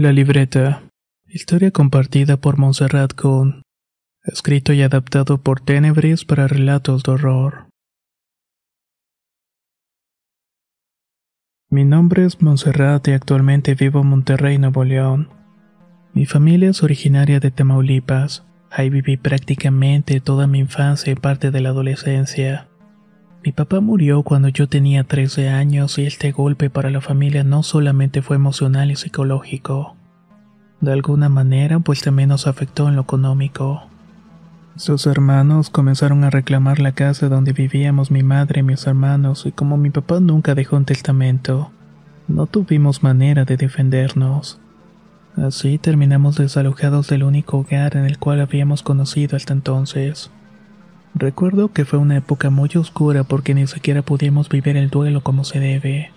La libreta. Historia compartida por Montserrat Kuhn. Escrito y adaptado por Tenebris para relatos de horror. Mi nombre es Montserrat y actualmente vivo en Monterrey, Nuevo León. Mi familia es originaria de Tamaulipas. Ahí viví prácticamente toda mi infancia y parte de la adolescencia. Mi papá murió cuando yo tenía 13 años y este golpe para la familia no solamente fue emocional y psicológico. De alguna manera, pues también nos afectó en lo económico. Sus hermanos comenzaron a reclamar la casa donde vivíamos mi madre y mis hermanos y como mi papá nunca dejó un testamento, no tuvimos manera de defendernos. Así terminamos desalojados del único hogar en el cual habíamos conocido hasta entonces. Recuerdo que fue una época muy oscura porque ni siquiera pudimos vivir el duelo como se debe.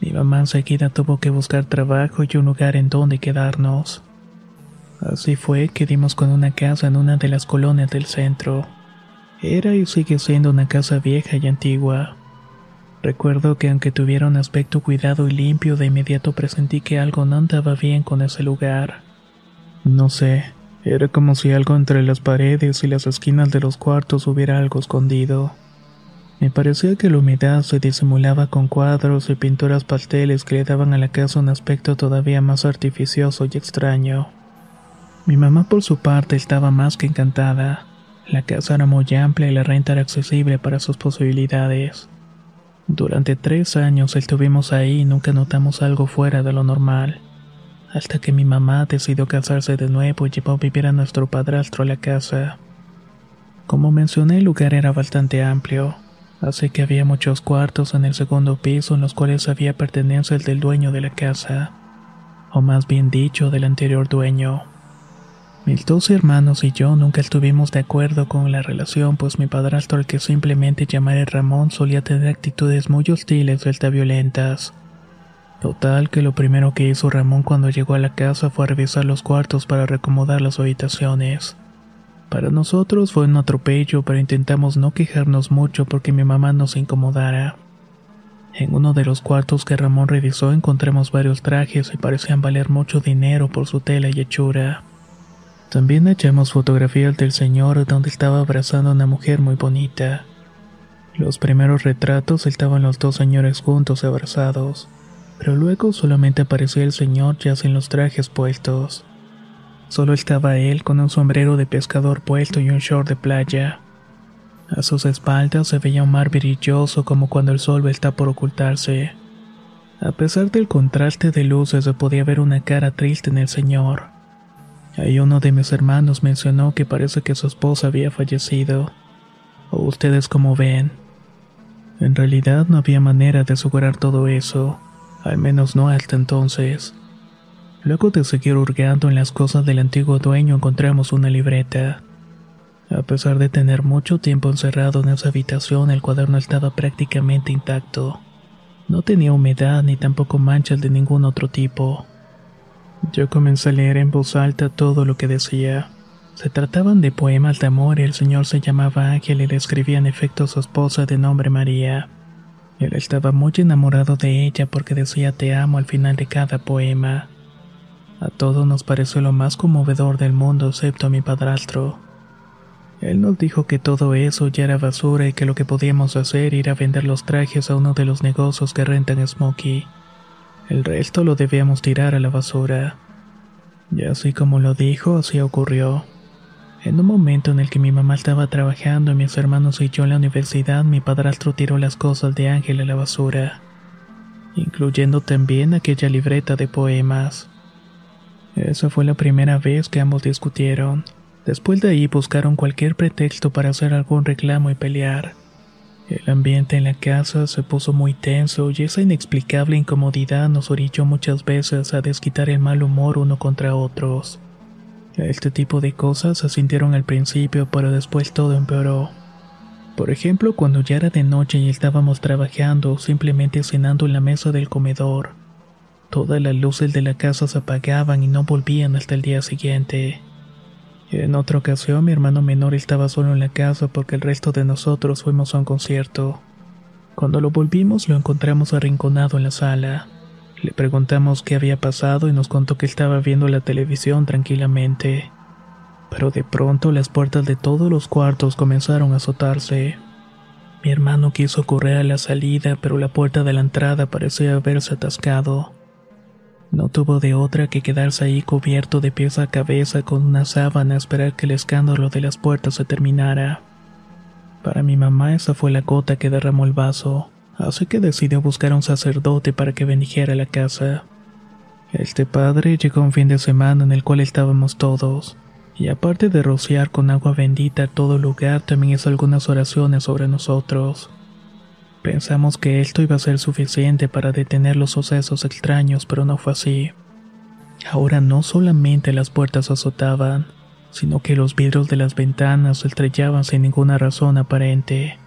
Mi mamá enseguida tuvo que buscar trabajo y un lugar en donde quedarnos. Así fue que dimos con una casa en una de las colonias del centro. Era y sigue siendo una casa vieja y antigua. Recuerdo que aunque tuviera un aspecto cuidado y limpio, de inmediato presentí que algo no andaba bien con ese lugar. No sé, era como si algo entre las paredes y las esquinas de los cuartos hubiera algo escondido. Me parecía que la humedad se disimulaba con cuadros y pinturas pasteles que le daban a la casa un aspecto todavía más artificioso y extraño. Mi mamá por su parte estaba más que encantada. La casa era muy amplia y la renta era accesible para sus posibilidades. Durante tres años estuvimos ahí y nunca notamos algo fuera de lo normal hasta que mi mamá decidió casarse de nuevo y llevó a vivir a nuestro padrastro a la casa. Como mencioné, el lugar era bastante amplio, así que había muchos cuartos en el segundo piso en los cuales había pertenencias del dueño de la casa, o más bien dicho, del anterior dueño. Mis dos hermanos y yo nunca estuvimos de acuerdo con la relación, pues mi padrastro, al que simplemente llamaré Ramón, solía tener actitudes muy hostiles y hasta violentas. Total que lo primero que hizo Ramón cuando llegó a la casa fue revisar los cuartos para recomodar las habitaciones. Para nosotros fue un atropello, pero intentamos no quejarnos mucho porque mi mamá nos incomodara. En uno de los cuartos que Ramón revisó encontramos varios trajes y parecían valer mucho dinero por su tela y hechura. También hallamos fotografías del señor donde estaba abrazando a una mujer muy bonita. Los primeros retratos estaban los dos señores juntos abrazados pero luego solamente apareció el señor ya sin los trajes puestos. Solo estaba él con un sombrero de pescador puesto y un short de playa. A sus espaldas se veía un mar brilloso como cuando el sol está por ocultarse. A pesar del contraste de luces se podía ver una cara triste en el señor. Ahí uno de mis hermanos mencionó que parece que su esposa había fallecido. ¿O ustedes como ven? En realidad no había manera de asegurar todo eso al menos no hasta entonces. Luego de seguir hurgando en las cosas del antiguo dueño encontramos una libreta. A pesar de tener mucho tiempo encerrado en esa habitación, el cuaderno estaba prácticamente intacto. No tenía humedad ni tampoco manchas de ningún otro tipo. Yo comencé a leer en voz alta todo lo que decía. Se trataban de poemas de amor y el señor se llamaba Ángel y le escribía en efecto a su esposa de nombre María. Él estaba muy enamorado de ella porque decía te amo al final de cada poema. A todos nos pareció lo más conmovedor del mundo excepto a mi padrastro. Él nos dijo que todo eso ya era basura y que lo que podíamos hacer era vender los trajes a uno de los negocios que rentan Smokey. El resto lo debíamos tirar a la basura. Y así como lo dijo, así ocurrió. En un momento en el que mi mamá estaba trabajando y mis hermanos y yo en la universidad, mi padrastro tiró las cosas de Ángel a la basura, incluyendo también aquella libreta de poemas. Esa fue la primera vez que ambos discutieron. Después de ahí buscaron cualquier pretexto para hacer algún reclamo y pelear. El ambiente en la casa se puso muy tenso y esa inexplicable incomodidad nos orilló muchas veces a desquitar el mal humor uno contra otros. Este tipo de cosas se sintieron al principio, pero después todo empeoró. Por ejemplo, cuando ya era de noche y estábamos trabajando, simplemente cenando en la mesa del comedor. Todas las luces de la casa se apagaban y no volvían hasta el día siguiente. En otra ocasión, mi hermano menor estaba solo en la casa porque el resto de nosotros fuimos a un concierto. Cuando lo volvimos, lo encontramos arrinconado en la sala. Le preguntamos qué había pasado y nos contó que estaba viendo la televisión tranquilamente. Pero de pronto las puertas de todos los cuartos comenzaron a azotarse. Mi hermano quiso correr a la salida, pero la puerta de la entrada parecía haberse atascado. No tuvo de otra que quedarse ahí cubierto de pies a cabeza con una sábana a esperar que el escándalo de las puertas se terminara. Para mi mamá esa fue la gota que derramó el vaso así que decidió buscar a un sacerdote para que bendijera la casa. Este padre llegó un fin de semana en el cual estábamos todos, y aparte de rociar con agua bendita todo lugar, también hizo algunas oraciones sobre nosotros. Pensamos que esto iba a ser suficiente para detener los sucesos extraños, pero no fue así. Ahora no solamente las puertas azotaban, sino que los vidrios de las ventanas se estrellaban sin ninguna razón aparente.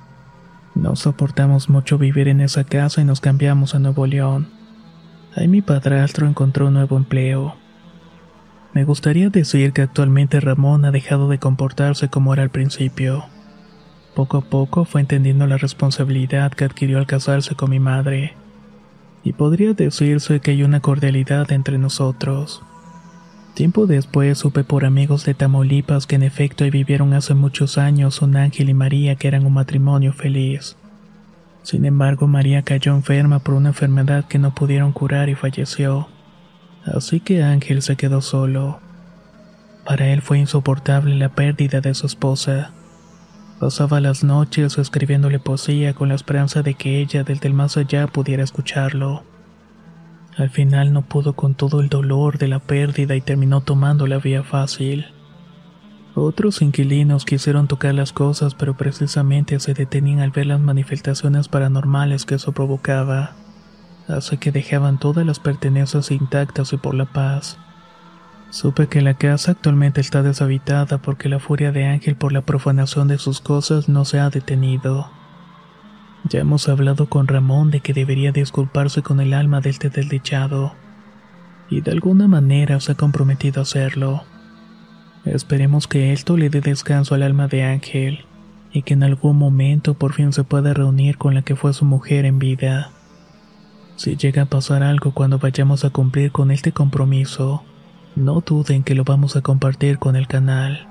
No soportamos mucho vivir en esa casa y nos cambiamos a Nuevo León. Ahí mi padrastro encontró un nuevo empleo. Me gustaría decir que actualmente Ramón ha dejado de comportarse como era al principio. Poco a poco fue entendiendo la responsabilidad que adquirió al casarse con mi madre. Y podría decirse que hay una cordialidad entre nosotros. Tiempo después supe por amigos de Tamaulipas que en efecto vivieron hace muchos años un Ángel y María que eran un matrimonio feliz. Sin embargo, María cayó enferma por una enfermedad que no pudieron curar y falleció. Así que Ángel se quedó solo. Para él fue insoportable la pérdida de su esposa. Pasaba las noches escribiéndole poesía con la esperanza de que ella desde el más allá pudiera escucharlo. Al final no pudo con todo el dolor de la pérdida y terminó tomando la vía fácil. Otros inquilinos quisieron tocar las cosas, pero precisamente se detenían al ver las manifestaciones paranormales que eso provocaba. Así que dejaban todas las pertenencias intactas y por la paz. Supe que la casa actualmente está deshabitada porque la furia de Ángel por la profanación de sus cosas no se ha detenido. Ya hemos hablado con Ramón de que debería disculparse con el alma del desdichado, y de alguna manera se ha comprometido a hacerlo. Esperemos que esto le dé descanso al alma de Ángel, y que en algún momento por fin se pueda reunir con la que fue su mujer en vida. Si llega a pasar algo cuando vayamos a cumplir con este compromiso, no duden que lo vamos a compartir con el canal.